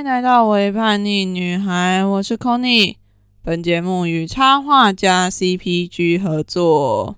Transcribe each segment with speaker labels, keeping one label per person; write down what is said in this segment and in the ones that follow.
Speaker 1: 迎来到微叛逆女孩，我是 Conny。本节目与插画家 CPG 合作。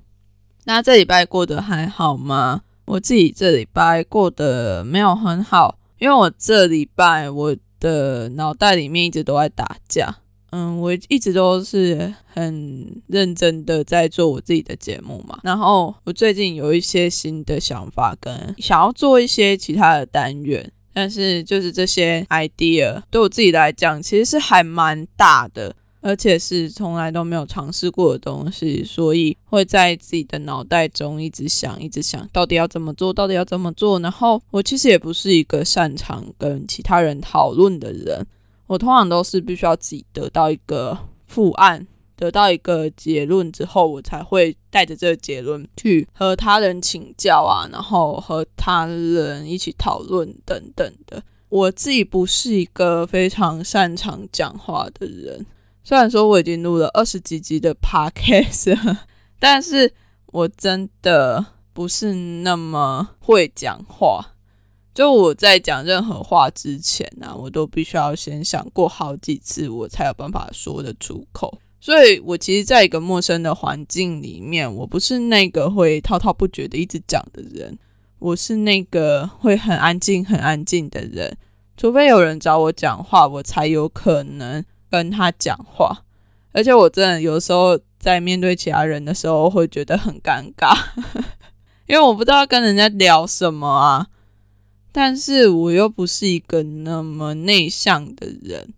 Speaker 1: 那这礼拜过得还好吗？我自己这礼拜过得没有很好，因为我这礼拜我的脑袋里面一直都在打架。嗯，我一直都是很认真的在做我自己的节目嘛。然后我最近有一些新的想法，跟想要做一些其他的单元，但是就是这些 idea 对我自己来讲，其实是还蛮大的。而且是从来都没有尝试过的东西，所以会在自己的脑袋中一直想，一直想到底要怎么做，到底要怎么做。然后我其实也不是一个擅长跟其他人讨论的人，我通常都是必须要自己得到一个复案，得到一个结论之后，我才会带着这个结论去和他人请教啊，然后和他人一起讨论等等的。我自己不是一个非常擅长讲话的人。虽然说我已经录了二十几集的 podcast，但是我真的不是那么会讲话。就我在讲任何话之前呢，我都必须要先想过好几次，我才有办法说得出口。所以，我其实在一个陌生的环境里面，我不是那个会滔滔不绝的一直讲的人，我是那个会很安静、很安静的人。除非有人找我讲话，我才有可能。跟他讲话，而且我真的有时候在面对其他人的时候会觉得很尴尬，因为我不知道跟人家聊什么啊。但是我又不是一个那么内向的人，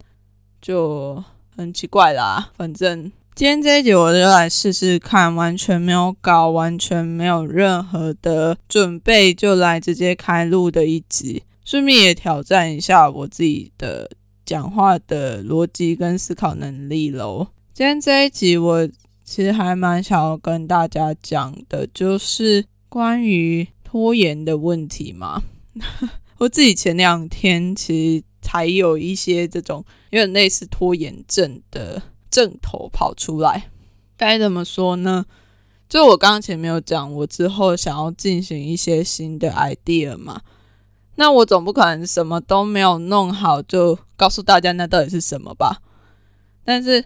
Speaker 1: 就很奇怪啦。反正今天这一集我就来试试看，完全没有搞，完全没有任何的准备，就来直接开录的一集，顺便也挑战一下我自己的。讲话的逻辑跟思考能力喽。今天这一集我其实还蛮想要跟大家讲的，就是关于拖延的问题嘛。我自己前两天其实还有一些这种有点类似拖延症的症头跑出来。该怎么说呢？就我刚刚前面有讲，我之后想要进行一些新的 idea 嘛。那我总不可能什么都没有弄好就告诉大家那到底是什么吧？但是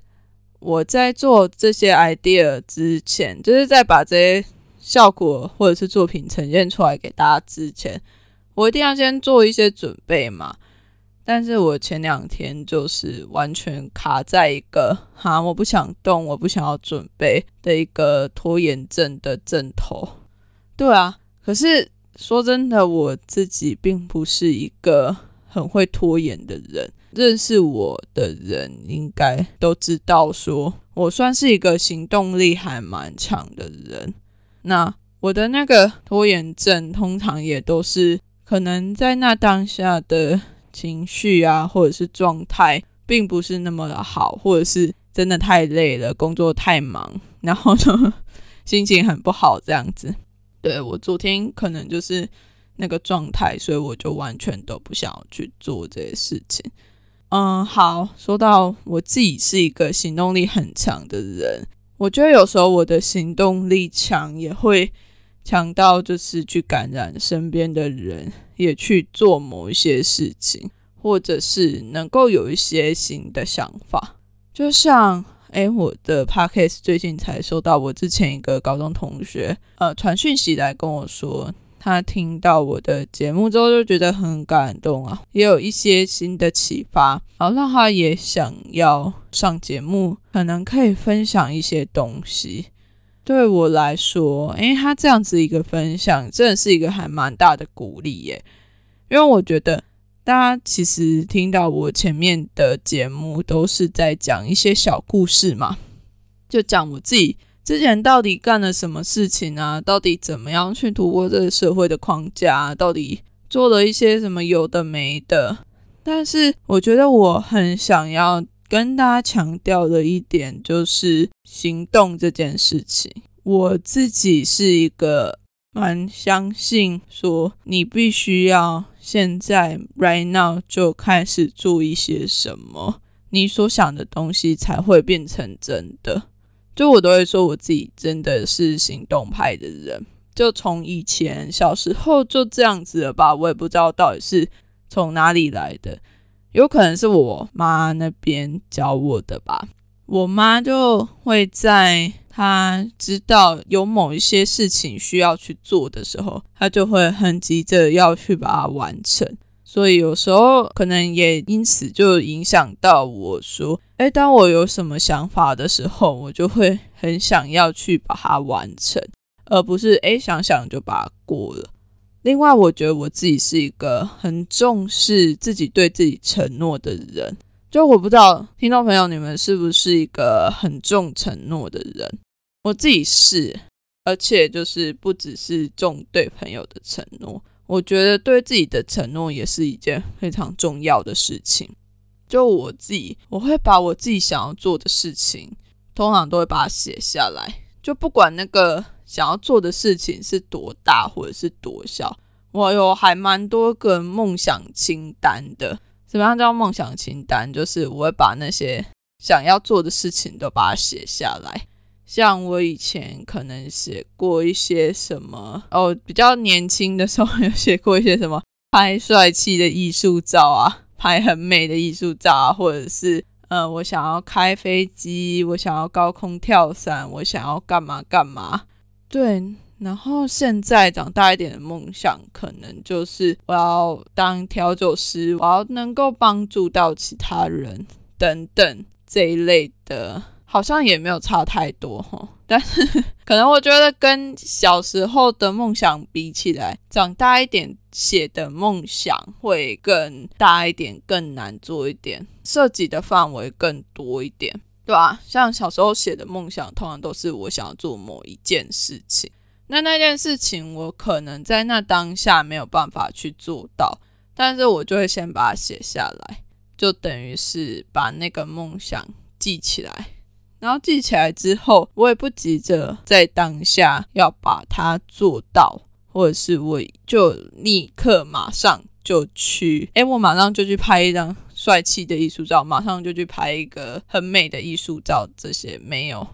Speaker 1: 我在做这些 idea 之前，就是在把这些效果或者是作品呈现出来给大家之前，我一定要先做一些准备嘛。但是我前两天就是完全卡在一个哈，我不想动，我不想要准备的一个拖延症的阵头。对啊，可是。说真的，我自己并不是一个很会拖延的人。认识我的人应该都知道，说我算是一个行动力还蛮强的人。那我的那个拖延症，通常也都是可能在那当下的情绪啊，或者是状态，并不是那么的好，或者是真的太累了，工作太忙，然后呢，心情很不好这样子。对我昨天可能就是那个状态，所以我就完全都不想要去做这些事情。嗯，好，说到我自己是一个行动力很强的人，我觉得有时候我的行动力强也会强到就是去感染身边的人，也去做某一些事情，或者是能够有一些新的想法，就像。哎，我的 podcast 最近才收到我之前一个高中同学呃传讯息来跟我说，他听到我的节目之后就觉得很感动啊，也有一些新的启发，然后让他也想要上节目，可能可以分享一些东西。对我来说，诶，他这样子一个分享，真的是一个还蛮大的鼓励耶，因为我觉得。大家其实听到我前面的节目都是在讲一些小故事嘛，就讲我自己之前到底干了什么事情啊，到底怎么样去突破这个社会的框架，到底做了一些什么有的没的。但是我觉得我很想要跟大家强调的一点就是行动这件事情。我自己是一个蛮相信说你必须要。现在，right now 就开始做一些什么，你所想的东西才会变成真的。就我都会说，我自己真的是行动派的人。就从以前小时候就这样子了吧，我也不知道到底是从哪里来的。有可能是我妈那边教我的吧。我妈就会在她知道有某一些事情需要去做的时候，她就会很急着要去把它完成。所以有时候可能也因此就影响到我说，哎，当我有什么想法的时候，我就会很想要去把它完成，而不是哎想想就把它过了。另外，我觉得我自己是一个很重视自己对自己承诺的人。就我不知道听众朋友你们是不是一个很重承诺的人？我自己是，而且就是不只是重对朋友的承诺。我觉得对自己的承诺也是一件非常重要的事情。就我自己，我会把我自己想要做的事情，通常都会把它写下来。就不管那个想要做的事情是多大或者是多小，我有还蛮多个梦想清单的。什么样叫梦想清单？就是我会把那些想要做的事情都把它写下来。像我以前可能写过一些什么 哦，比较年轻的时候有写过一些什么拍帅气的艺术照啊，拍很美的艺术照啊，或者是呃，我想要开飞机，我想要高空跳伞，我想要干嘛干嘛。对，然后现在长大一点的梦想，可能就是我要当调酒师，我要能够帮助到其他人等等这一类的。好像也没有差太多哈，但是可能我觉得跟小时候的梦想比起来，长大一点写的梦想会更大一点，更难做一点，涉及的范围更多一点，对吧？像小时候写的梦想，通常都是我想要做某一件事情，那那件事情我可能在那当下没有办法去做到，但是我就会先把它写下来，就等于是把那个梦想记起来。然后记起来之后，我也不急着在当下要把它做到，或者是我就立刻马上就去，哎，我马上就去拍一张帅气的艺术照，马上就去拍一个很美的艺术照，这些没有，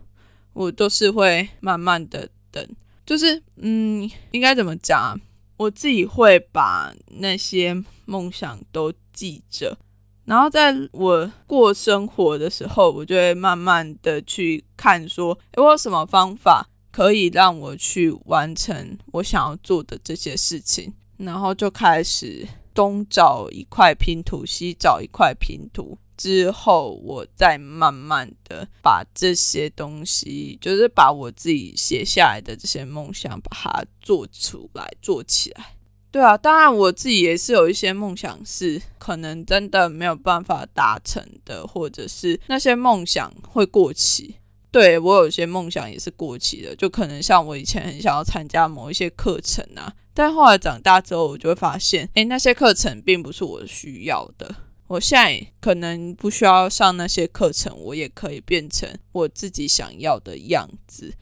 Speaker 1: 我都是会慢慢的等，就是嗯，应该怎么讲？我自己会把那些梦想都记着。然后在我过生活的时候，我就会慢慢的去看，说，诶，我有什么方法可以让我去完成我想要做的这些事情？然后就开始东找一块拼图，西找一块拼图，之后我再慢慢的把这些东西，就是把我自己写下来的这些梦想，把它做出来，做起来。对啊，当然我自己也是有一些梦想是可能真的没有办法达成的，或者是那些梦想会过期。对我有些梦想也是过期的，就可能像我以前很想要参加某一些课程啊，但后来长大之后，我就会发现，诶，那些课程并不是我需要的。我现在可能不需要上那些课程，我也可以变成我自己想要的样子。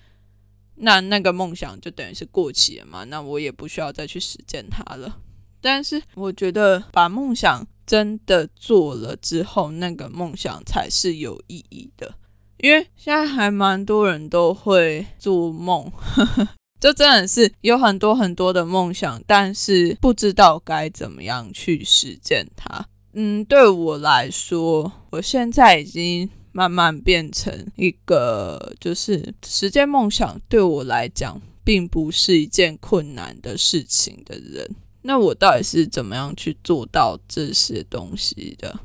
Speaker 1: 那那个梦想就等于是过期了嘛？那我也不需要再去实践它了。但是我觉得把梦想真的做了之后，那个梦想才是有意义的。因为现在还蛮多人都会做梦，就真的是有很多很多的梦想，但是不知道该怎么样去实践它。嗯，对我来说，我现在已经。慢慢变成一个，就是实现梦想对我来讲，并不是一件困难的事情的人。那我到底是怎么样去做到这些东西的？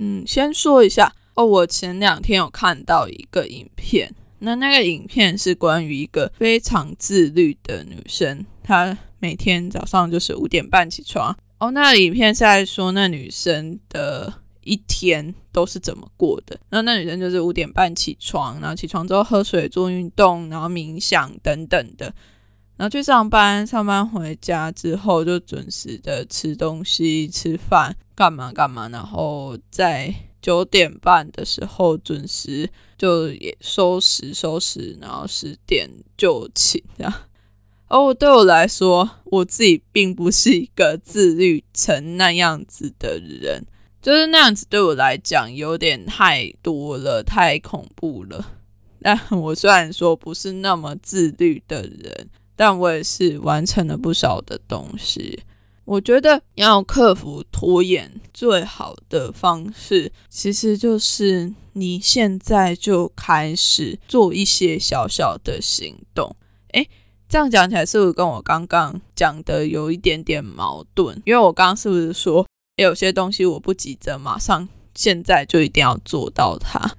Speaker 1: 嗯，先说一下哦，我前两天有看到一个影片，那那个影片是关于一个非常自律的女生，她每天早上就是五点半起床。哦，那影片是在说那女生的。一天都是怎么过的？然后那女生就是五点半起床，然后起床之后喝水、做运动，然后冥想等等的，然后去上班，上班回家之后就准时的吃东西、吃饭，干嘛干嘛，然后再九点半的时候准时就也收拾收拾，然后十点就寝这样。哦，对我来说，我自己并不是一个自律成那样子的人。就是那样子，对我来讲有点太多了，太恐怖了。但我虽然说不是那么自律的人，但我也是完成了不少的东西。我觉得要克服拖延，最好的方式其实就是你现在就开始做一些小小的行动。诶，这样讲起来是不是跟我刚刚讲的有一点点矛盾？因为我刚刚是不是说有些东西我不急着马上现在就一定要做到它，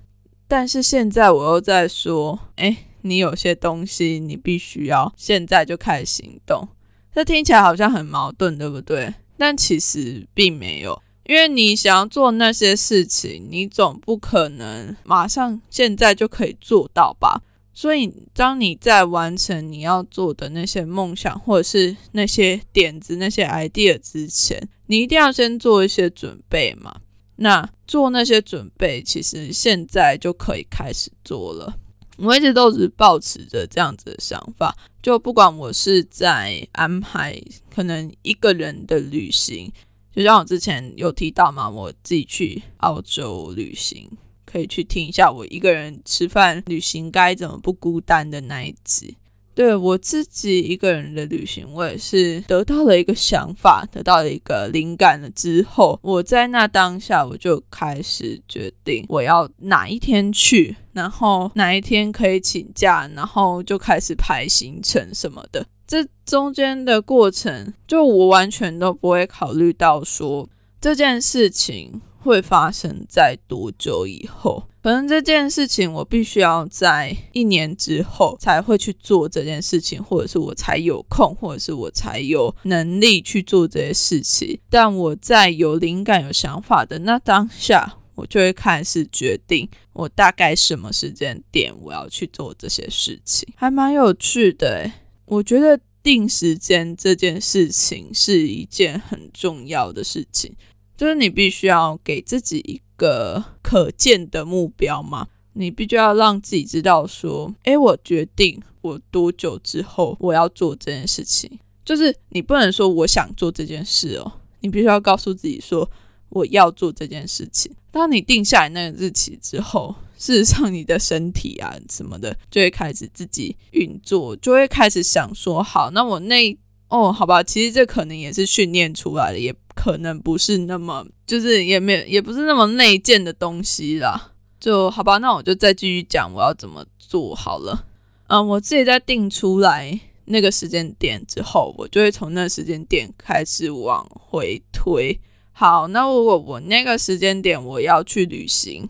Speaker 1: 但是现在我又在说，诶，你有些东西你必须要现在就开始行动。这听起来好像很矛盾，对不对？但其实并没有，因为你想要做那些事情，你总不可能马上现在就可以做到吧？所以，当你在完成你要做的那些梦想，或者是那些点子、那些 idea 之前，你一定要先做一些准备嘛。那做那些准备，其实现在就可以开始做了。我一直都是保持着这样子的想法，就不管我是在安排可能一个人的旅行，就像我之前有提到嘛，我自己去澳洲旅行，可以去听一下我一个人吃饭旅行该怎么不孤单的那一集。对我自己一个人的旅行，我也是得到了一个想法，得到了一个灵感了之后，我在那当下我就开始决定我要哪一天去，然后哪一天可以请假，然后就开始排行程什么的。这中间的过程，就我完全都不会考虑到说这件事情。会发生在多久以后？可能这件事情我必须要在一年之后才会去做这件事情，或者是我才有空，或者是我才有能力去做这些事情。但我在有灵感、有想法的那当下，我就会开始决定我大概什么时间点我要去做这些事情，还蛮有趣的。我觉得定时间这件事情是一件很重要的事情。就是你必须要给自己一个可见的目标嘛，你必须要让自己知道说，诶，我决定我多久之后我要做这件事情。就是你不能说我想做这件事哦，你必须要告诉自己说我要做这件事情。当你定下来那个日期之后，事实上你的身体啊什么的就会开始自己运作，就会开始想说，好，那我那哦，好吧，其实这可能也是训练出来的，也。可能不是那么，就是也没有也不是那么内建的东西啦。就好吧，那我就再继续讲我要怎么做好了。嗯，我自己在定出来那个时间点之后，我就会从那时间点开始往回推。好，那如果我那个时间点我要去旅行，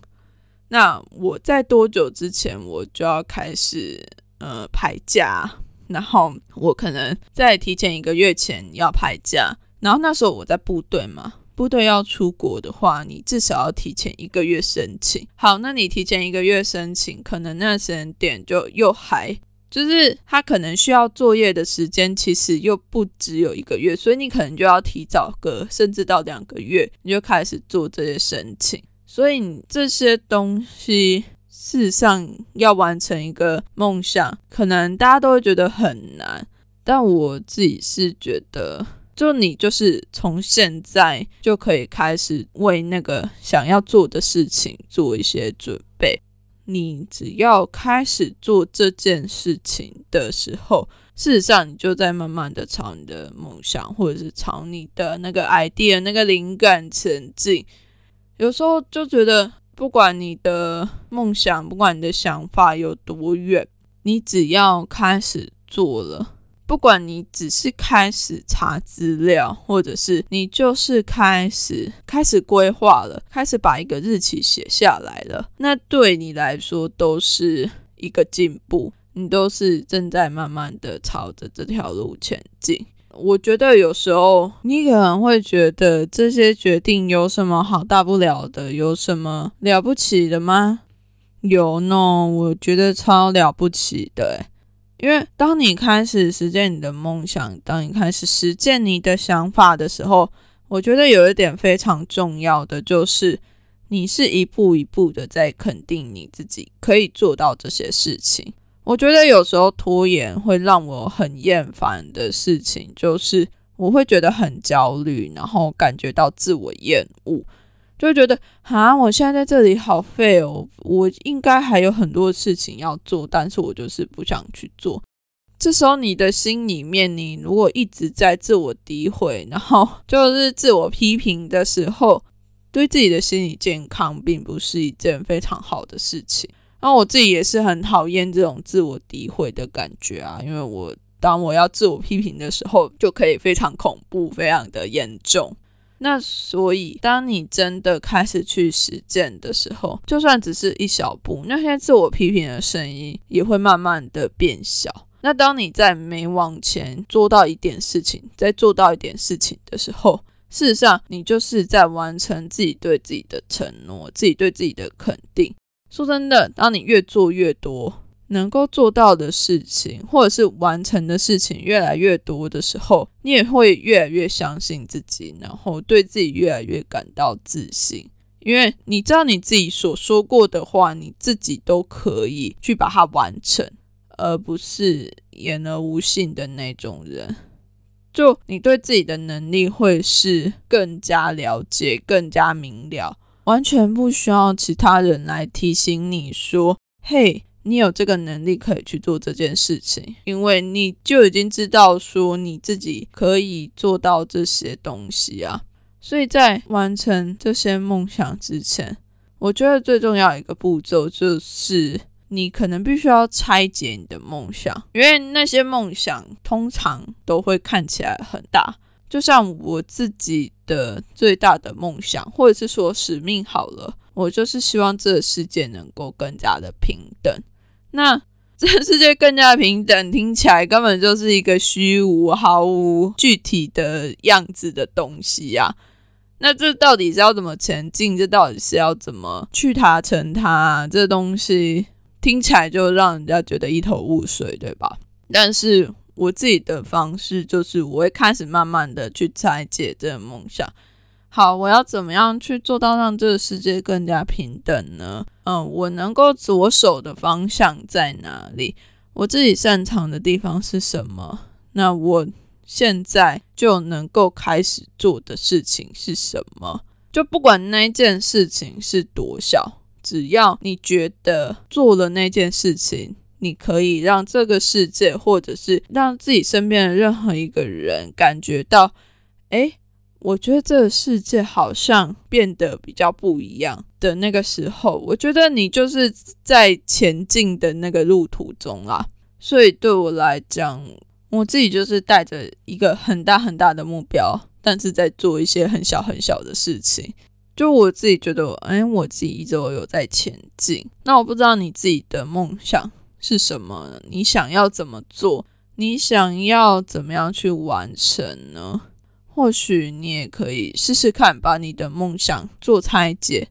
Speaker 1: 那我在多久之前我就要开始呃排假，然后我可能在提前一个月前要排假。然后那时候我在部队嘛，部队要出国的话，你至少要提前一个月申请。好，那你提前一个月申请，可能那时间点就又还就是他可能需要作业的时间，其实又不只有一个月，所以你可能就要提早个甚至到两个月，你就开始做这些申请。所以你这些东西，事实上要完成一个梦想，可能大家都会觉得很难，但我自己是觉得。就你就是从现在就可以开始为那个想要做的事情做一些准。你只要开始做这件事情的时候，事实上你就在慢慢的朝你的梦想，或者是朝你的那个 idea、那个灵感前进。有时候就觉得，不管你的梦想，不管你的想法有多远，你只要开始做了。不管你只是开始查资料，或者是你就是开始开始规划了，开始把一个日期写下来了，那对你来说都是一个进步，你都是正在慢慢的朝着这条路前进。我觉得有时候你可能会觉得这些决定有什么好大不了的，有什么了不起的吗？有呢，我觉得超了不起的。因为当你开始实践你的梦想，当你开始实践你的想法的时候，我觉得有一点非常重要的就是，你是一步一步的在肯定你自己可以做到这些事情。我觉得有时候拖延会让我很厌烦的事情，就是我会觉得很焦虑，然后感觉到自我厌恶。就会觉得啊，我现在在这里好废哦，我应该还有很多事情要做，但是我就是不想去做。这时候你的心里面，你如果一直在自我诋毁，然后 就是自我批评的时候，对自己的心理健康并不是一件非常好的事情。然后我自己也是很讨厌这种自我诋毁的感觉啊，因为我当我要自我批评的时候，就可以非常恐怖，非常的严重。那所以，当你真的开始去实践的时候，就算只是一小步，那些自我批评的声音也会慢慢的变小。那当你在每往前做到一点事情，再做到一点事情的时候，事实上你就是在完成自己对自己的承诺，自己对自己的肯定。说真的，当你越做越多。能够做到的事情，或者是完成的事情越来越多的时候，你也会越来越相信自己，然后对自己越来越感到自信。因为你知道你自己所说过的话，你自己都可以去把它完成，而不是言而无信的那种人。就你对自己的能力会是更加了解、更加明了，完全不需要其他人来提醒你说：“嘿。”你有这个能力可以去做这件事情，因为你就已经知道说你自己可以做到这些东西啊。所以在完成这些梦想之前，我觉得最重要一个步骤就是你可能必须要拆解你的梦想，因为那些梦想通常都会看起来很大。就像我自己的最大的梦想，或者是说使命好了，我就是希望这个世界能够更加的平等。那这世界更加平等，听起来根本就是一个虚无、毫无具体的样子的东西呀。那这到底是要怎么前进？这到底是要怎么去达成它？这东西听起来就让人家觉得一头雾水，对吧？但是我自己的方式就是，我会开始慢慢的去拆解这个梦想。好，我要怎么样去做到让这个世界更加平等呢？嗯，我能够着手的方向在哪里？我自己擅长的地方是什么？那我现在就能够开始做的事情是什么？就不管那件事情是多小，只要你觉得做了那件事情，你可以让这个世界，或者是让自己身边的任何一个人感觉到，哎。我觉得这个世界好像变得比较不一样的那个时候，我觉得你就是在前进的那个路途中啦。所以对我来讲，我自己就是带着一个很大很大的目标，但是在做一些很小很小的事情。就我自己觉得，哎，我自己一直都有在前进。那我不知道你自己的梦想是什么？你想要怎么做？你想要怎么样去完成呢？或许你也可以试试看，把你的梦想做拆解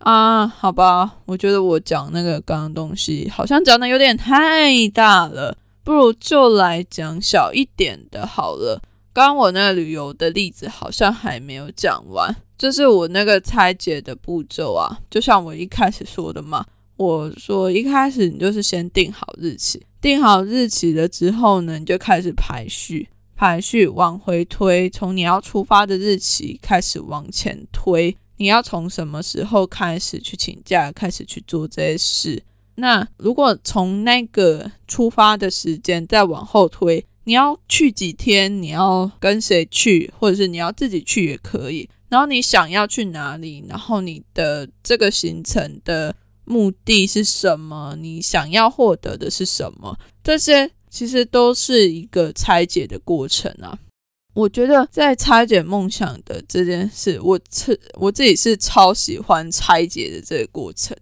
Speaker 1: 啊？好吧，我觉得我讲那个刚刚东西好像讲的有点太大了，不如就来讲小一点的好了。刚刚我那个旅游的例子好像还没有讲完，就是我那个拆解的步骤啊，就像我一开始说的嘛，我说一开始你就是先定好日期，定好日期了之后呢，你就开始排序。排序往回推，从你要出发的日期开始往前推。你要从什么时候开始去请假，开始去做这些事？那如果从那个出发的时间再往后推，你要去几天？你要跟谁去，或者是你要自己去也可以。然后你想要去哪里？然后你的这个行程的目的是什么？你想要获得的是什么？这些。其实都是一个拆解的过程啊！我觉得在拆解梦想的这件事，我是我自己是超喜欢拆解的这个过程，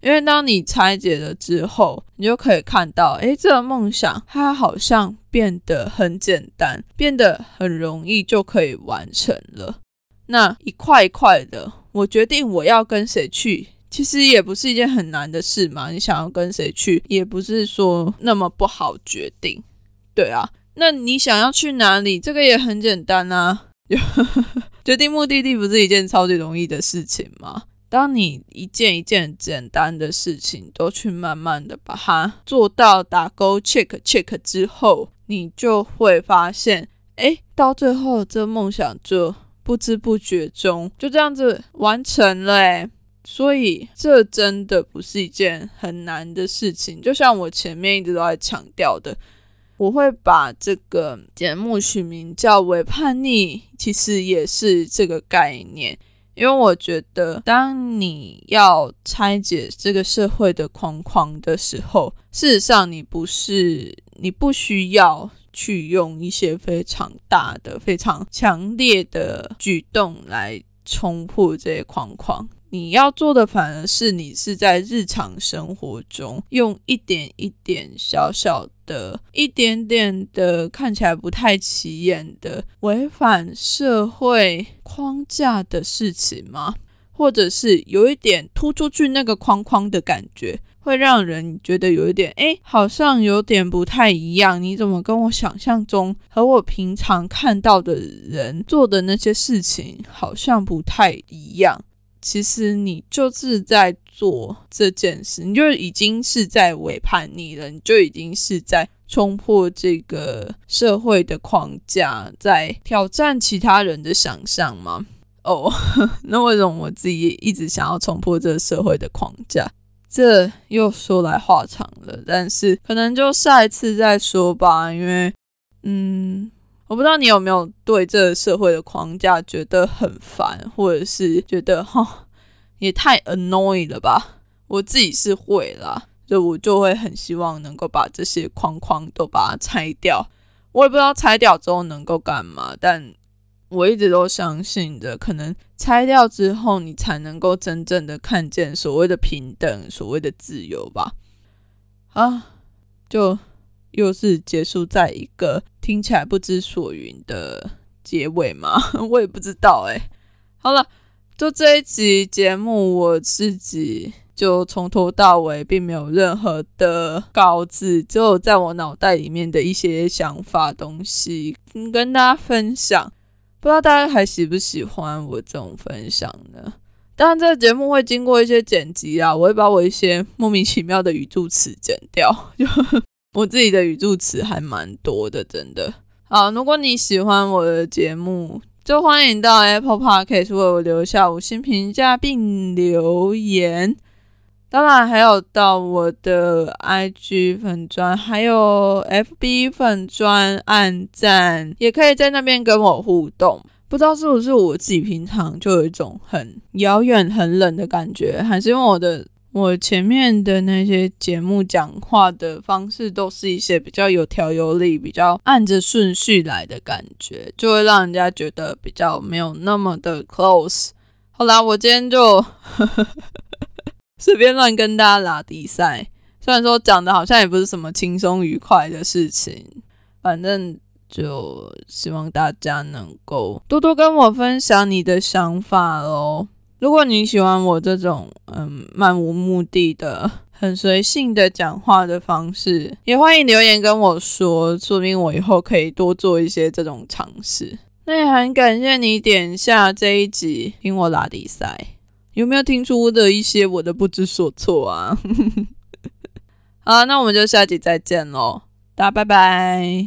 Speaker 1: 因为当你拆解了之后，你就可以看到，诶，这个梦想它好像变得很简单，变得很容易就可以完成了。那一块一块的，我决定我要跟谁去。其实也不是一件很难的事嘛，你想要跟谁去，也不是说那么不好决定，对啊。那你想要去哪里，这个也很简单啊，决定目的地不是一件超级容易的事情吗？当你一件一件简单的事情都去慢慢的把它做到打勾 check check 之后，你就会发现，哎，到最后这梦想就不知不觉中就这样子完成了，所以这真的不是一件很难的事情，就像我前面一直都在强调的，我会把这个节目取名叫“伪叛逆”，其实也是这个概念。因为我觉得，当你要拆解这个社会的框框的时候，事实上你不是，你不需要去用一些非常大的、非常强烈的举动来冲破这些框框。你要做的反而是你是在日常生活中用一点一点小小的、一点点的看起来不太起眼的违反社会框架的事情吗？或者是有一点突出去那个框框的感觉，会让人觉得有一点哎，好像有点不太一样。你怎么跟我想象中和我平常看到的人做的那些事情好像不太一样？其实你就是在做这件事，你就已经是在违叛逆了，你就已经是在冲破这个社会的框架，在挑战其他人的想象吗？哦，那为什么我自己一直想要冲破这个社会的框架？这又说来话长了，但是可能就下一次再说吧，因为，嗯。我不知道你有没有对这个社会的框架觉得很烦，或者是觉得哈也太 annoy 了吧？我自己是会啦，就我就会很希望能够把这些框框都把它拆掉。我也不知道拆掉之后能够干嘛，但我一直都相信的，可能拆掉之后，你才能够真正的看见所谓的平等，所谓的自由吧。啊，就。又是结束在一个听起来不知所云的结尾吗？我也不知道哎。好了，就这一集节目，我自己就从头到尾并没有任何的稿子，只有在我脑袋里面的一些想法东西跟大家分享。不知道大家还喜不喜欢我这种分享呢？当然，这个节目会经过一些剪辑啊，我会把我一些莫名其妙的语助词剪掉。就我自己的语助词还蛮多的，真的。好，如果你喜欢我的节目，就欢迎到 Apple Podcast 为我留下五星评价并留言。当然，还有到我的 IG 粉专，还有 FB 粉专按赞，也可以在那边跟我互动。不知道是不是我自己平常就有一种很遥远、很冷的感觉，还是因为我的。我前面的那些节目讲话的方式，都是一些比较有条有理、比较按着顺序来的感觉，就会让人家觉得比较没有那么的 close。好啦，我今天就 随便乱跟大家拉比赛，虽然说讲的好像也不是什么轻松愉快的事情，反正就希望大家能够多多跟我分享你的想法喽。如果你喜欢我这种嗯漫无目的的、很随性的讲话的方式，也欢迎留言跟我说，说明我以后可以多做一些这种尝试。那也很感谢你点下这一集听我拉迪赛，有没有听出的一些我的不知所措啊？好，那我们就下集再见喽，大家拜拜。